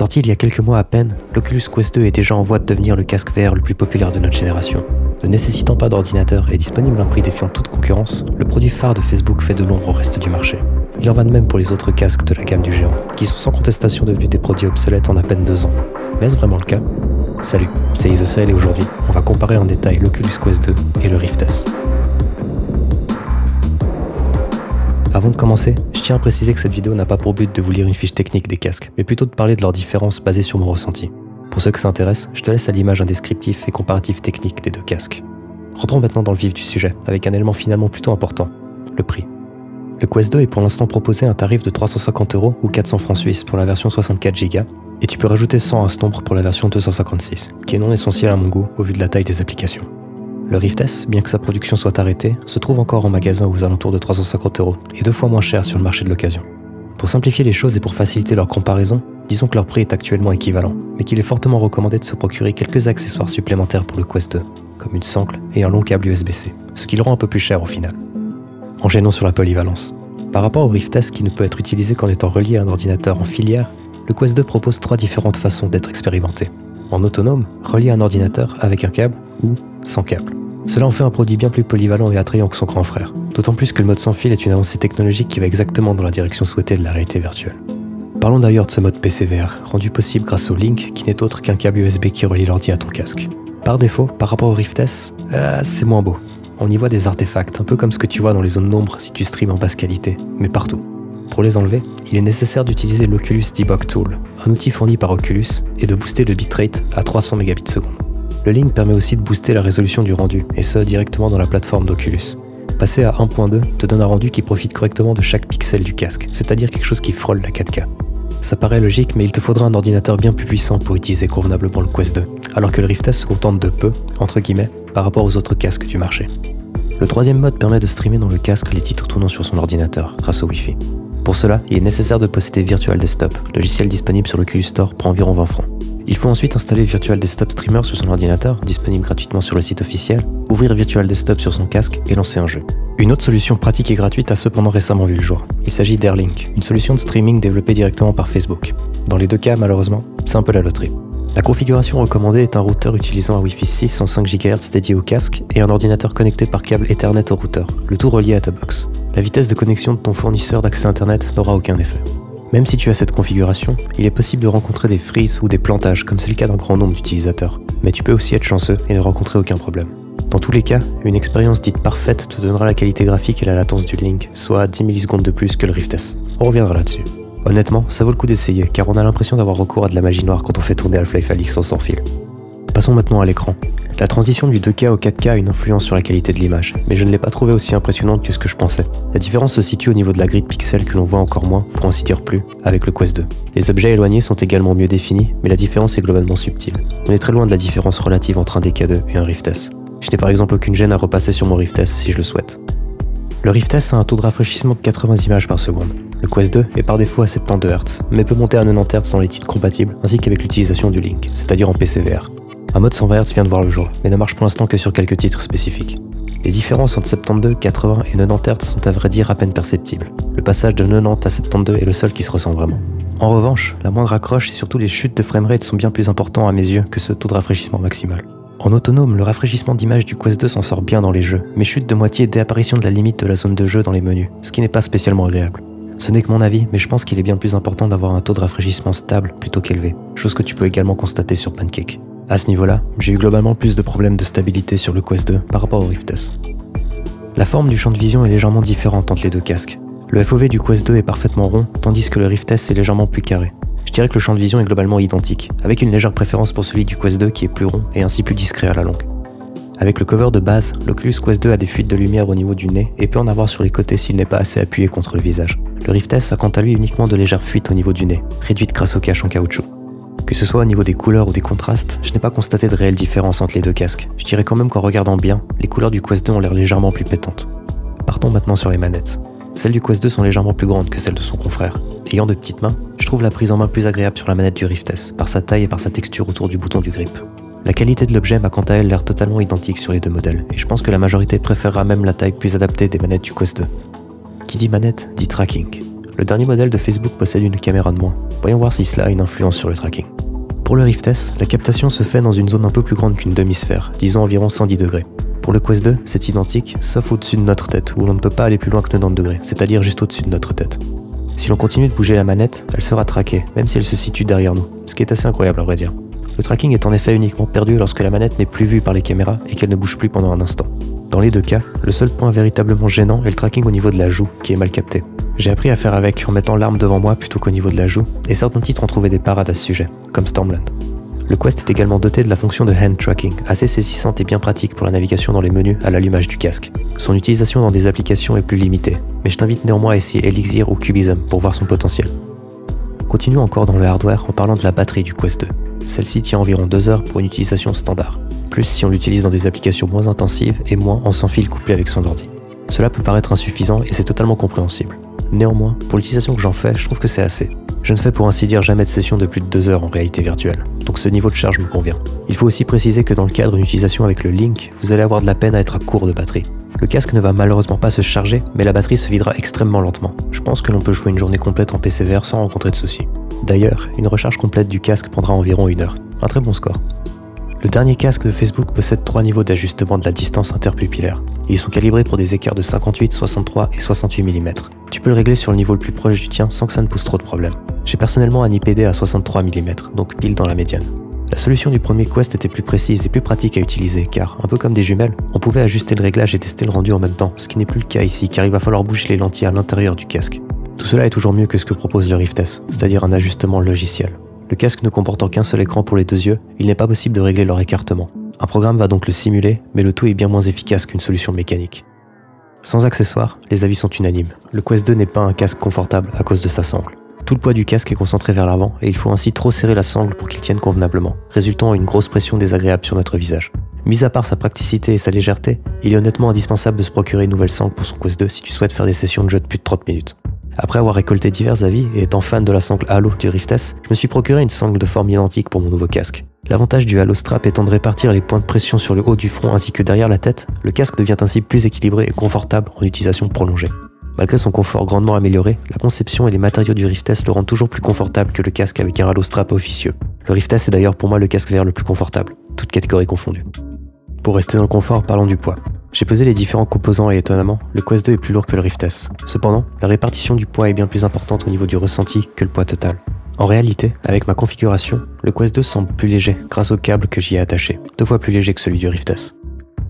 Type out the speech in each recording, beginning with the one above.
Sorti il y a quelques mois à peine, l'Oculus Quest 2 est déjà en voie de devenir le casque VR le plus populaire de notre génération. Ne nécessitant pas d'ordinateur et disponible à un prix défiant toute concurrence, le produit phare de Facebook fait de l'ombre au reste du marché. Il en va de même pour les autres casques de la gamme du géant, qui sont sans contestation devenus des produits obsolètes en à peine deux ans. Mais est-ce vraiment le cas? Salut, c'est Isocel et aujourd'hui, on va comparer en détail l'Oculus Quest 2 et le Rift S. Avant de commencer, je tiens à préciser que cette vidéo n'a pas pour but de vous lire une fiche technique des casques, mais plutôt de parler de leurs différences basées sur mon ressenti. Pour ceux que ça intéresse, je te laisse à l'image un descriptif et comparatif technique des deux casques. Rentrons maintenant dans le vif du sujet, avec un élément finalement plutôt important, le prix. Le Quest 2 est pour l'instant proposé à un tarif de 350 euros ou 400 francs suisses pour la version 64 Go, et tu peux rajouter 100 à ce nombre pour la version 256, qui est non essentiel à mon goût au vu de la taille des applications. Le Rift bien que sa production soit arrêtée, se trouve encore en magasin aux alentours de 350 euros et deux fois moins cher sur le marché de l'occasion. Pour simplifier les choses et pour faciliter leur comparaison, disons que leur prix est actuellement équivalent, mais qu'il est fortement recommandé de se procurer quelques accessoires supplémentaires pour le Quest 2, comme une sangle et un long câble USB-C, ce qui le rend un peu plus cher au final. Enchaînons sur la polyvalence. Par rapport au Rift S qui ne peut être utilisé qu'en étant relié à un ordinateur en filière, le Quest 2 propose trois différentes façons d'être expérimenté. En autonome, relié à un ordinateur avec un câble ou sans câble. Cela en fait un produit bien plus polyvalent et attrayant que son grand frère, d'autant plus que le mode sans fil est une avancée technologique qui va exactement dans la direction souhaitée de la réalité virtuelle. Parlons d'ailleurs de ce mode PCVR, rendu possible grâce au Link, qui n'est autre qu'un câble USB qui relie l'ordi à ton casque. Par défaut, par rapport au Rift S, euh, c'est moins beau. On y voit des artefacts, un peu comme ce que tu vois dans les zones d'ombre si tu streams en basse qualité, mais partout. Pour les enlever, il est nécessaire d'utiliser l'Oculus Debug Tool, un outil fourni par Oculus, et de booster le bitrate à 300 Mbps. Le Link permet aussi de booster la résolution du rendu, et ce directement dans la plateforme d'Oculus. Passer à 1.2 te donne un rendu qui profite correctement de chaque pixel du casque, c'est-à-dire quelque chose qui frôle la 4K. Ça paraît logique, mais il te faudra un ordinateur bien plus puissant pour utiliser convenablement le Quest 2, alors que le Rift S se contente de peu, entre guillemets, par rapport aux autres casques du marché. Le troisième mode permet de streamer dans le casque les titres tournant sur son ordinateur, grâce au Wi-Fi. Pour cela, il est nécessaire de posséder Virtual Desktop, logiciel disponible sur l'Oculus Store pour environ 20 francs. Il faut ensuite installer Virtual Desktop Streamer sur son ordinateur, disponible gratuitement sur le site officiel, ouvrir Virtual Desktop sur son casque et lancer un jeu. Une autre solution pratique et gratuite a cependant récemment vu le jour. Il s'agit d'Airlink, une solution de streaming développée directement par Facebook. Dans les deux cas, malheureusement, c'est un peu la loterie. La configuration recommandée est un routeur utilisant un Wi-Fi 6 en 5 GHz dédié au casque et un ordinateur connecté par câble Ethernet au routeur, le tout relié à ta box. La vitesse de connexion de ton fournisseur d'accès Internet n'aura aucun effet. Même si tu as cette configuration, il est possible de rencontrer des freezes ou des plantages, comme c'est le cas d'un grand nombre d'utilisateurs. Mais tu peux aussi être chanceux et ne rencontrer aucun problème. Dans tous les cas, une expérience dite parfaite te donnera la qualité graphique et la latence du Link, soit 10 millisecondes de plus que le Rift S. On reviendra là-dessus. Honnêtement, ça vaut le coup d'essayer, car on a l'impression d'avoir recours à de la magie noire quand on fait tourner Half-Life Alyx sans fil. Passons maintenant à l'écran. La transition du 2K au 4K a une influence sur la qualité de l'image, mais je ne l'ai pas trouvée aussi impressionnante que ce que je pensais. La différence se situe au niveau de la grille de pixels que l'on voit encore moins, pour ainsi dire plus, avec le Quest 2. Les objets éloignés sont également mieux définis, mais la différence est globalement subtile. On est très loin de la différence relative entre un DK2 et un Rift S. Je n'ai par exemple aucune gêne à repasser sur mon Rift S si je le souhaite. Le Rift S a un taux de rafraîchissement de 80 images par seconde. Le Quest 2 est par défaut à 72 Hz, mais peut monter à 90 Hz dans les titres compatibles, ainsi qu'avec l'utilisation du Link, c'est-à-dire en PCVR. Un mode 120 Hz vient de voir le jour, mais ne marche pour l'instant que sur quelques titres spécifiques. Les différences entre 72, 80 et 90 Hz sont à vrai dire à peine perceptibles. Le passage de 90 à 72 est le seul qui se ressent vraiment. En revanche, la moindre accroche et surtout les chutes de framerate sont bien plus importants à mes yeux que ce taux de rafraîchissement maximal. En autonome, le rafraîchissement d'image du Quest 2 s'en sort bien dans les jeux, mais chute de moitié dès apparition de la limite de la zone de jeu dans les menus, ce qui n'est pas spécialement agréable. Ce n'est que mon avis, mais je pense qu'il est bien plus important d'avoir un taux de rafraîchissement stable plutôt qu'élevé, chose que tu peux également constater sur Pancake. À ce niveau-là, j'ai eu globalement plus de problèmes de stabilité sur le Quest 2 par rapport au Rift S. La forme du champ de vision est légèrement différente entre les deux casques. Le FOV du Quest 2 est parfaitement rond, tandis que le Rift S est légèrement plus carré. Je dirais que le champ de vision est globalement identique, avec une légère préférence pour celui du Quest 2 qui est plus rond et ainsi plus discret à la longue. Avec le cover de base, l'Oculus Quest 2 a des fuites de lumière au niveau du nez et peut en avoir sur les côtés s'il n'est pas assez appuyé contre le visage. Le Rift S a quant à lui uniquement de légères fuites au niveau du nez, réduites grâce au cache en caoutchouc. Que ce soit au niveau des couleurs ou des contrastes, je n'ai pas constaté de réelle différence entre les deux casques. Je dirais quand même qu'en regardant bien, les couleurs du Quest 2 ont l'air légèrement plus pétantes. Partons maintenant sur les manettes. Celles du Quest 2 sont légèrement plus grandes que celles de son confrère. Ayant de petites mains, je trouve la prise en main plus agréable sur la manette du Rift S, par sa taille et par sa texture autour du bouton du grip. La qualité de l'objet m'a quant à elle l'air totalement identique sur les deux modèles, et je pense que la majorité préférera même la taille plus adaptée des manettes du Quest 2. Qui dit manette dit tracking. Le dernier modèle de Facebook possède une caméra de moins. Voyons voir si cela a une influence sur le tracking. Pour le Rift S, la captation se fait dans une zone un peu plus grande qu'une demi-sphère, disons environ 110 degrés. Pour le Quest 2, c'est identique, sauf au-dessus de notre tête, où l'on ne peut pas aller plus loin que 90 degrés, c'est-à-dire juste au-dessus de notre tête. Si l'on continue de bouger la manette, elle sera traquée, même si elle se situe derrière nous, ce qui est assez incroyable à vrai dire. Le tracking est en effet uniquement perdu lorsque la manette n'est plus vue par les caméras et qu'elle ne bouge plus pendant un instant. Dans les deux cas, le seul point véritablement gênant est le tracking au niveau de la joue, qui est mal capté. J'ai appris à faire avec en mettant l'arme devant moi plutôt qu'au niveau de la joue, et certains titres ont trouvé des parades à ce sujet, comme Stormland. Le Quest est également doté de la fonction de hand tracking, assez saisissante et bien pratique pour la navigation dans les menus à l'allumage du casque. Son utilisation dans des applications est plus limitée, mais je t'invite néanmoins à essayer Elixir ou Cubism pour voir son potentiel. Continuons encore dans le hardware en parlant de la batterie du Quest 2. Celle-ci tient environ 2 heures pour une utilisation standard, plus si on l'utilise dans des applications moins intensives et moins en sans fil couplé avec son ordi. Cela peut paraître insuffisant et c'est totalement compréhensible. Néanmoins, pour l'utilisation que j'en fais, je trouve que c'est assez. Je ne fais pour ainsi dire jamais de session de plus de 2 heures en réalité virtuelle, donc ce niveau de charge me convient. Il faut aussi préciser que dans le cadre d'une utilisation avec le Link, vous allez avoir de la peine à être à court de batterie. Le casque ne va malheureusement pas se charger, mais la batterie se videra extrêmement lentement. Je pense que l'on peut jouer une journée complète en PCVR sans rencontrer de soucis. D'ailleurs, une recharge complète du casque prendra environ une heure. Un très bon score. Le dernier casque de Facebook possède trois niveaux d'ajustement de la distance interpupillaire. Ils sont calibrés pour des écarts de 58, 63 et 68 mm. Tu peux le régler sur le niveau le plus proche du tien sans que ça ne pose trop de problèmes. J'ai personnellement un IPD à 63 mm, donc pile dans la médiane. La solution du premier Quest était plus précise et plus pratique à utiliser car, un peu comme des jumelles, on pouvait ajuster le réglage et tester le rendu en même temps, ce qui n'est plus le cas ici car il va falloir bouger les lentilles à l'intérieur du casque. Tout cela est toujours mieux que ce que propose le Rift S, c'est-à-dire un ajustement logiciel. Le casque ne comportant qu'un seul écran pour les deux yeux, il n'est pas possible de régler leur écartement. Un programme va donc le simuler, mais le tout est bien moins efficace qu'une solution mécanique. Sans accessoires, les avis sont unanimes. Le Quest 2 n'est pas un casque confortable à cause de sa sangle. Tout le poids du casque est concentré vers l'avant et il faut ainsi trop serrer la sangle pour qu'il tienne convenablement, résultant en une grosse pression désagréable sur notre visage. Mis à part sa praticité et sa légèreté, il est honnêtement indispensable de se procurer une nouvelle sangle pour son Quest 2 si tu souhaites faire des sessions de jeu de plus de 30 minutes. Après avoir récolté divers avis et étant fan de la sangle Halo du Rift S, je me suis procuré une sangle de forme identique pour mon nouveau casque. L'avantage du Halo Strap étant de répartir les points de pression sur le haut du front ainsi que derrière la tête, le casque devient ainsi plus équilibré et confortable en utilisation prolongée. Malgré son confort grandement amélioré, la conception et les matériaux du Rift le rendent toujours plus confortable que le casque avec un Halo Strap officieux. Le Rift est d'ailleurs pour moi le casque VR le plus confortable, toutes catégories confondues. Pour rester dans le confort, parlons du poids. J'ai pesé les différents composants et étonnamment, le Quest 2 est plus lourd que le Rift. Cependant, la répartition du poids est bien plus importante au niveau du ressenti que le poids total. En réalité, avec ma configuration, le Quest 2 semble plus léger grâce au câble que j'y ai attaché, deux fois plus léger que celui du Rift.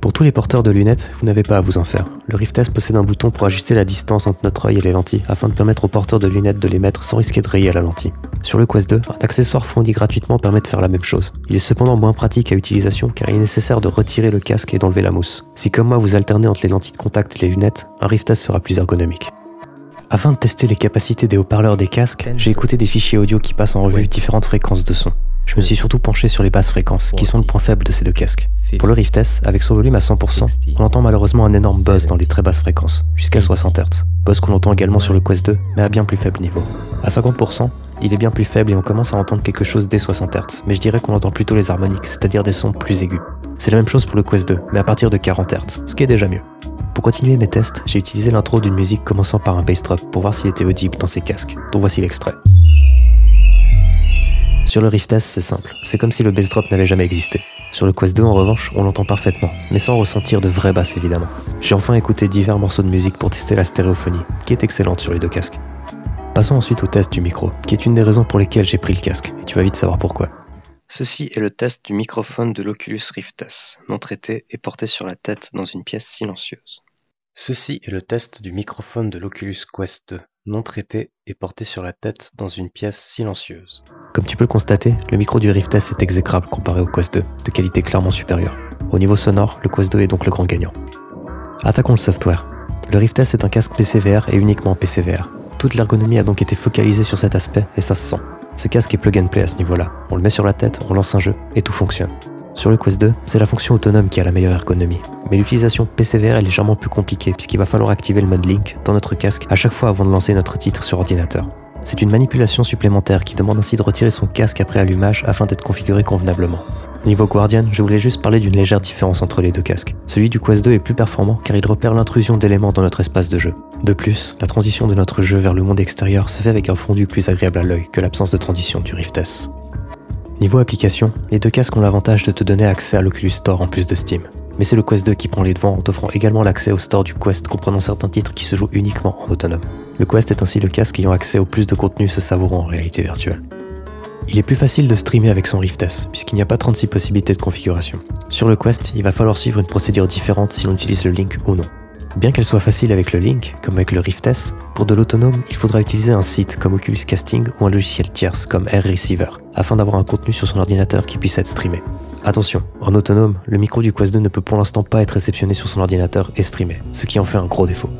Pour tous les porteurs de lunettes, vous n'avez pas à vous en faire. Le Rift S possède un bouton pour ajuster la distance entre notre œil et les lentilles afin de permettre aux porteurs de lunettes de les mettre sans risquer de rayer à la lentille. Sur le Quest 2, un accessoire fourni gratuitement permet de faire la même chose. Il est cependant moins pratique à utilisation car il est nécessaire de retirer le casque et d'enlever la mousse. Si comme moi vous alternez entre les lentilles de contact et les lunettes, un Rift S sera plus ergonomique. Afin de tester les capacités des haut-parleurs des casques, j'ai écouté des fichiers audio qui passent en revue différentes fréquences de son. Je me suis surtout penché sur les basses fréquences, qui sont le point faible de ces deux casques. Pour le Rift S, avec son volume à 100%, on entend malheureusement un énorme buzz dans les très basses fréquences, jusqu'à 60 Hz. Buzz qu'on entend également sur le Quest 2, mais à bien plus faible niveau. À 50%, il est bien plus faible et on commence à entendre quelque chose dès 60 Hz, mais je dirais qu'on entend plutôt les harmoniques, c'est-à-dire des sons plus aigus. C'est la même chose pour le Quest 2, mais à partir de 40 Hz, ce qui est déjà mieux. Pour continuer mes tests, j'ai utilisé l'intro d'une musique commençant par un bass drop pour voir s'il était audible dans ces casques, dont voici l'extrait. Sur le Rift S, c'est simple. C'est comme si le bass drop n'avait jamais existé. Sur le Quest 2, en revanche, on l'entend parfaitement, mais sans ressentir de vraie basse évidemment. J'ai enfin écouté divers morceaux de musique pour tester la stéréophonie, qui est excellente sur les deux casques. Passons ensuite au test du micro, qui est une des raisons pour lesquelles j'ai pris le casque, et tu vas vite savoir pourquoi. Ceci est le test du microphone de l'Oculus Rift S, non traité et porté sur la tête dans une pièce silencieuse. Ceci est le test du microphone de l'Oculus Quest 2, non traité et porté sur la tête dans une pièce silencieuse. Comme tu peux le constater, le micro du Rift S est exécrable comparé au Quest 2, de qualité clairement supérieure. Au niveau sonore, le Quest 2 est donc le grand gagnant. Attaquons le software. Le Rift S est un casque PCVR et uniquement PCVR. Toute l'ergonomie a donc été focalisée sur cet aspect et ça se sent. Ce casque est plug and play à ce niveau-là. On le met sur la tête, on lance un jeu et tout fonctionne. Sur le Quest 2, c'est la fonction autonome qui a la meilleure ergonomie. Mais l'utilisation PCVR est légèrement plus compliquée puisqu'il va falloir activer le mode Link dans notre casque à chaque fois avant de lancer notre titre sur ordinateur. C'est une manipulation supplémentaire qui demande ainsi de retirer son casque après allumage afin d'être configuré convenablement. Niveau Guardian, je voulais juste parler d'une légère différence entre les deux casques. Celui du Quest 2 est plus performant car il repère l'intrusion d'éléments dans notre espace de jeu. De plus, la transition de notre jeu vers le monde extérieur se fait avec un fondu plus agréable à l'œil que l'absence de transition du Rift S. Niveau application, les deux casques ont l'avantage de te donner accès à l'Oculus Store en plus de Steam. Mais c'est le Quest 2 qui prend les devants en t'offrant également l'accès au store du Quest comprenant certains titres qui se jouent uniquement en autonome. Le Quest est ainsi le casque ayant accès au plus de contenu se savourant en réalité virtuelle. Il est plus facile de streamer avec son Rift S, puisqu'il n'y a pas 36 possibilités de configuration. Sur le Quest, il va falloir suivre une procédure différente si l'on utilise le Link ou non. Bien qu'elle soit facile avec le Link, comme avec le Rift S, pour de l'autonome, il faudra utiliser un site comme Oculus Casting ou un logiciel tierce comme Air Receiver, afin d'avoir un contenu sur son ordinateur qui puisse être streamé. Attention, en autonome, le micro du Quest 2 ne peut pour l'instant pas être réceptionné sur son ordinateur et streamé, ce qui en fait un gros défaut.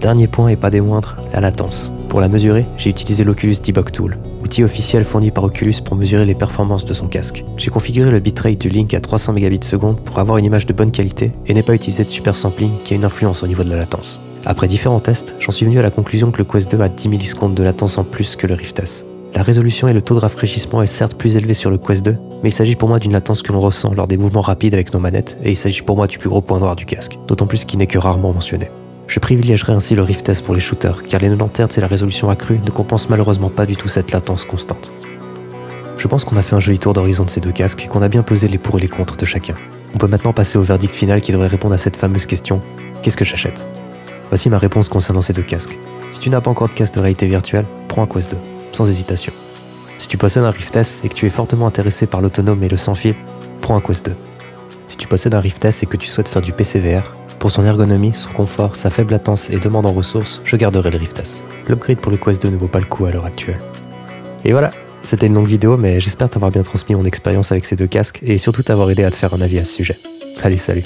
Dernier point et pas des moindres, la latence. Pour la mesurer, j'ai utilisé l'Oculus Debug Tool, officiel fourni par Oculus pour mesurer les performances de son casque. J'ai configuré le bitrate du link à 300 Mbps pour avoir une image de bonne qualité et n'ai pas utilisé de super sampling qui a une influence au niveau de la latence. Après différents tests, j'en suis venu à la conclusion que le Quest 2 a 10 millisecondes de latence en plus que le Rift S. La résolution et le taux de rafraîchissement est certes plus élevé sur le Quest 2, mais il s'agit pour moi d'une latence que l'on ressent lors des mouvements rapides avec nos manettes, et il s'agit pour moi du plus gros point noir du casque, d'autant plus qu'il n'est que rarement mentionné. Je privilégierai ainsi le Rift S pour les shooters, car les 90 Hz et la résolution accrue ne compensent malheureusement pas du tout cette latence constante. Je pense qu'on a fait un joli tour d'horizon de ces deux casques et qu'on a bien pesé les pour et les contre de chacun. On peut maintenant passer au verdict final qui devrait répondre à cette fameuse question qu'est-ce que j'achète? Voici ma réponse concernant ces deux casques. Si tu n'as pas encore de casque de réalité virtuelle, prends un Quest 2, sans hésitation. Si tu possèdes un Rift et que tu es fortement intéressé par l'autonome et le sans fil, prends un Quest 2. Si tu possèdes un Rift S et que tu souhaites faire du PCVR, pour son ergonomie, son confort, sa faible latence et demande en ressources, je garderai le Rift S. L'upgrade pour le Quest 2 ne vaut pas le coup à l'heure actuelle. Et voilà, c'était une longue vidéo, mais j'espère t'avoir bien transmis mon expérience avec ces deux casques et surtout t'avoir aidé à te faire un avis à ce sujet. Allez, salut